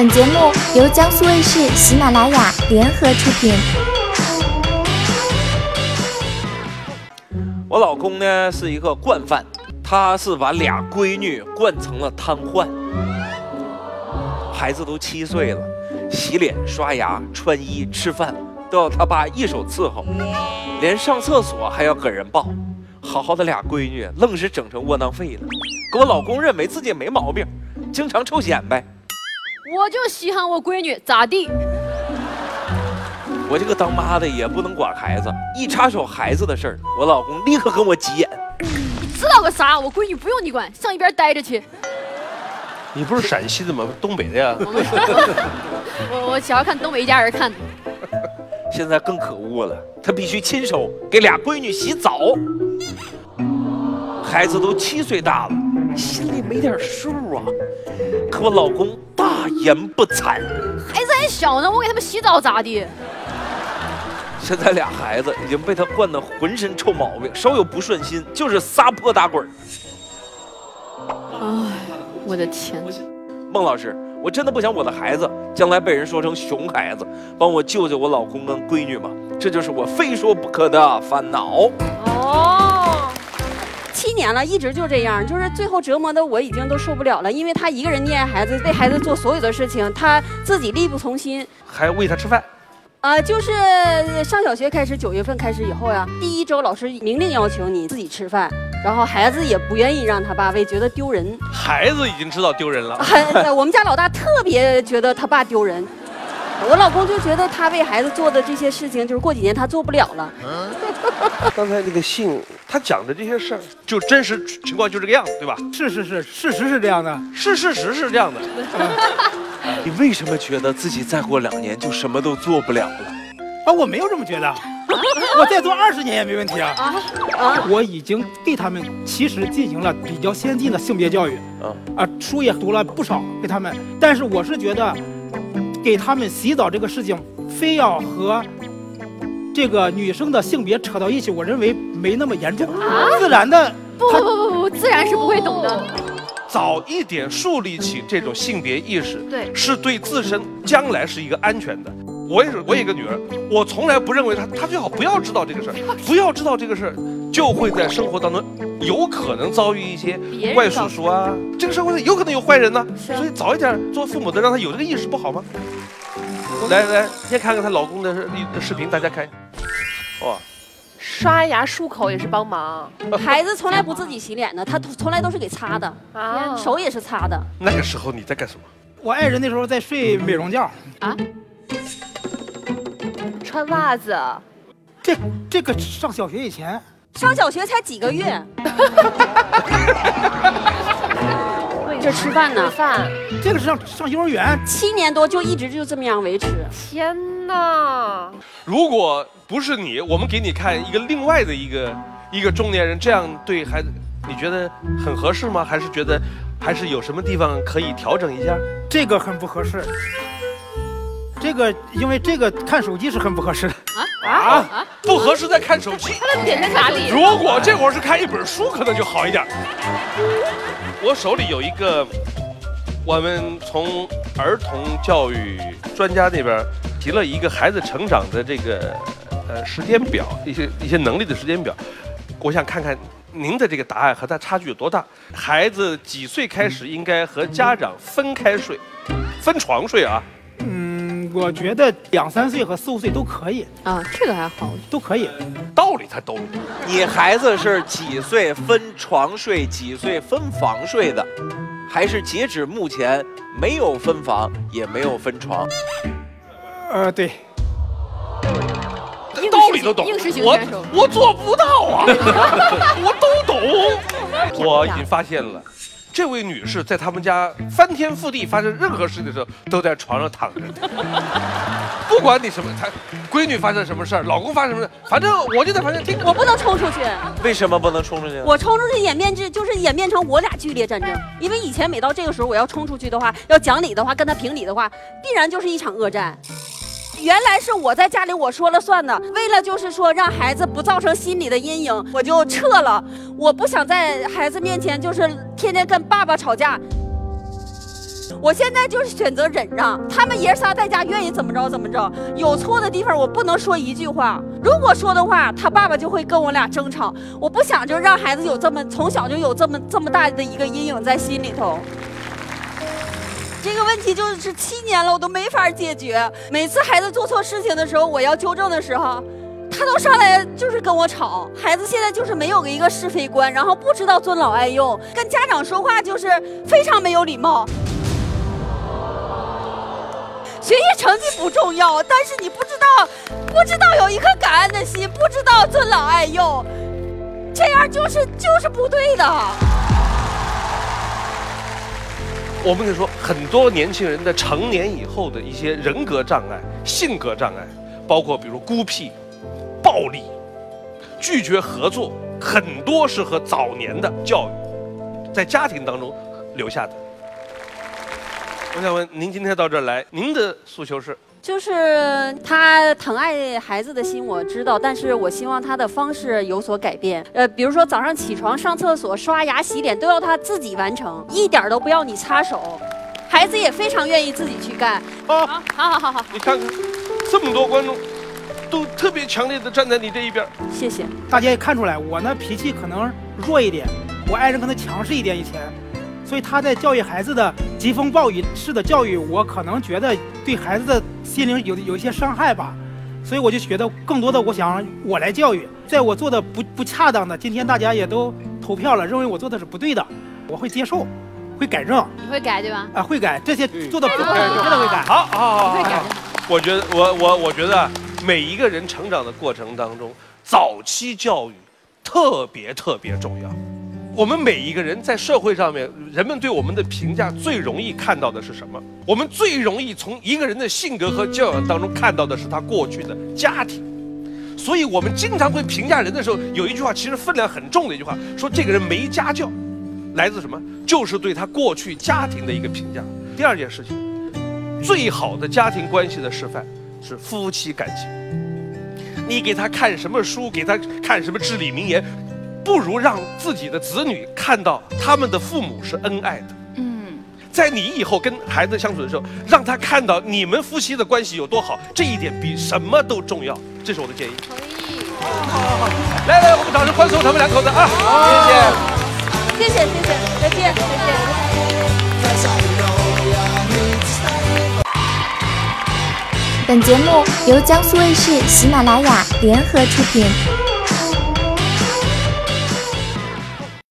本节目由江苏卫视、喜马拉雅联合出品。我老公呢是一个惯犯，他是把俩闺女惯成了瘫痪。孩子都七岁了，洗脸、刷牙、穿衣、吃饭都要他爸一手伺候，连上厕所还要给人抱。好好的俩闺女，愣是整成窝囊废了。可我老公认为自己没毛病，经常臭显摆。我就稀罕我闺女咋地？我这个当妈的也不能管孩子，一插手孩子的事儿，我老公立刻跟我急眼。你知道个啥？我闺女不用你管，上一边待着去。你不是陕西的吗？东北的呀。我我想要看东北一家人看的。现在更可恶了，他必须亲手给俩闺女洗澡。孩子都七岁大了，心里没点数啊。可我老公大言不惭，孩子还小呢，我给他们洗澡咋的？现在俩孩子已经被他惯得浑身臭毛病，稍有不顺心就是撒泼打滚。哎，我的天！孟老师，我真的不想我的孩子将来被人说成熊孩子，帮我救救我老公跟闺女嘛？这就是我非说不可的烦恼。年了，一直就这样，就是最后折磨的我已经都受不了了，因为他一个人溺爱孩子，为孩子做所有的事情，他自己力不从心，还喂他吃饭。啊，就是上小学开始，九月份开始以后呀，第一周老师明令要求你自己吃饭，然后孩子也不愿意让他爸喂，觉得丢人。孩子已经知道丢人了。我们家老大特别觉得他爸丢人。我老公就觉得他为孩子做的这些事情，就是过几年他做不了了。刚才那个信，他讲的这些事儿，就真实情况就这个样子，对吧？是是是，事实是这样的，是事实是这样的。你为什么觉得自己再过两年就什么都做不了了？啊，我没有这么觉得，我再做二十年也没问题啊。啊，我已经对他们其实进行了比较先进的性别教育，啊啊，书也读了不少给他们，但是我是觉得。给他们洗澡这个事情，非要和这个女生的性别扯到一起，我认为没那么严重。自然的，不不不不，自然是不会懂的。早一点树立起这种性别意识，对，是对自身将来是一个安全的。我也是，我有一个女儿，我从来不认为她，她最好不要知道这个事儿，不要知道这个事儿，就会在生活当中有可能遭遇一些怪叔叔啊，这个社会上有可能有坏人呢，所以早一点做父母的让他有这个意识不好吗？来来，先看看她老公的视频，大家看。哇，刷牙漱口也是帮忙，孩子从来不自己洗脸的，他 从来都是给擦的，啊，手也是擦的。那个时候你在干什么？我爱人那时候在睡美容觉啊。穿袜子，这这个上小学以前，上小学才几个月，这吃饭呢？饭，这个是上上幼儿园，七年多就一直就这么样维持。天哪！如果不是你，我们给你看一个另外的一个一个中年人这样对孩子，你觉得很合适吗？还是觉得还是有什么地方可以调整一下？这个很不合适。这个，因为这个看手机是很不合适的啊啊！不合适在看手机，他的点在哪里？如果这会儿是看一本书，可能就好一点。我手里有一个，我们从儿童教育专家那边提了一个孩子成长的这个呃时间表，一些一些能力的时间表。我想看看您的这个答案和他差距有多大。孩子几岁开始应该和家长分开睡，分床睡啊？我觉得两三岁和四五岁都可以。啊，这个还好，都可以，道理他都懂。你孩子是几岁分床睡，几岁分房睡的，还是截止目前没有分房也没有分床？呃，对，道理都懂，我我做不到啊，我都懂，我已经发现了。这位女士在他们家翻天覆地发生任何事情的时候，都在床上躺着。不管你什么，她闺女发生什么事儿，老公发生什么事反正我就在旁边听。我不能冲出去。为什么不能冲出去？我冲出去演变至就是演变成我俩剧烈战争。因为以前每到这个时候，我要冲出去的话，要讲理的话，跟他评理的话，必然就是一场恶战。原来是我在家里我说了算的，为了就是说让孩子不造成心理的阴影，我就撤了。我不想在孩子面前就是天天跟爸爸吵架。我现在就是选择忍让，他们爷仨在家愿意怎么着怎么着，有错的地方我不能说一句话，如果说的话，他爸爸就会跟我俩争吵。我不想就让孩子有这么从小就有这么这么大的一个阴影在心里头。这个问题就是七年了，我都没法解决。每次孩子做错事情的时候，我要纠正的时候，他都上来就是跟我吵。孩子现在就是没有一个是非观，然后不知道尊老爱幼，跟家长说话就是非常没有礼貌。学习成绩不重要，但是你不知道，不知道有一颗感恩的心，不知道尊老爱幼，这样就是就是不对的。我们可以说，很多年轻人在成年以后的一些人格障碍、性格障碍，包括比如孤僻、暴力、拒绝合作，很多是和早年的教育在家庭当中留下的。我想问您，今天到这儿来，您的诉求是？就是他疼爱孩子的心我知道，但是我希望他的方式有所改变。呃，比如说早上起床、上厕所、刷牙、洗脸都要他自己完成，一点都不要你插手。孩子也非常愿意自己去干。啊，好，好，好，好。你看看，这么多观众，都特别强烈的站在你这一边。谢谢。大家也看出来，我呢脾气可能弱一点，我爱人可能强势一点。以前。所以他在教育孩子的疾风暴雨式的教育，我可能觉得对孩子的心灵有有一些伤害吧。所以我就觉得更多的，我想我来教育，在我做的不不恰当的，今天大家也都投票了，认为我做的是不对的，我会接受，会改正。你会改对吧？啊，会改这些做的不对，我真的会改。好，好，好，会改。我觉得，我我我觉得每一个人成长的过程当中，早期教育特别特别重要。我们每一个人在社会上面，人们对我们的评价最容易看到的是什么？我们最容易从一个人的性格和教养当中看到的是他过去的家庭。所以我们经常会评价人的时候，有一句话其实分量很重的一句话，说这个人没家教，来自什么？就是对他过去家庭的一个评价。第二件事情，最好的家庭关系的示范是夫妻感情。你给他看什么书，给他看什么至理名言。不如让自己的子女看到他们的父母是恩爱的。嗯，在你以后跟孩子相处的时候，让他看到你们夫妻的关系有多好，这一点比什么都重要。这是我的建议。同意。好好好，来来，我们掌声欢送他们两口子啊！谢谢，谢谢，谢谢，再见，再见。本节目由江苏卫视、喜马拉雅联合出品。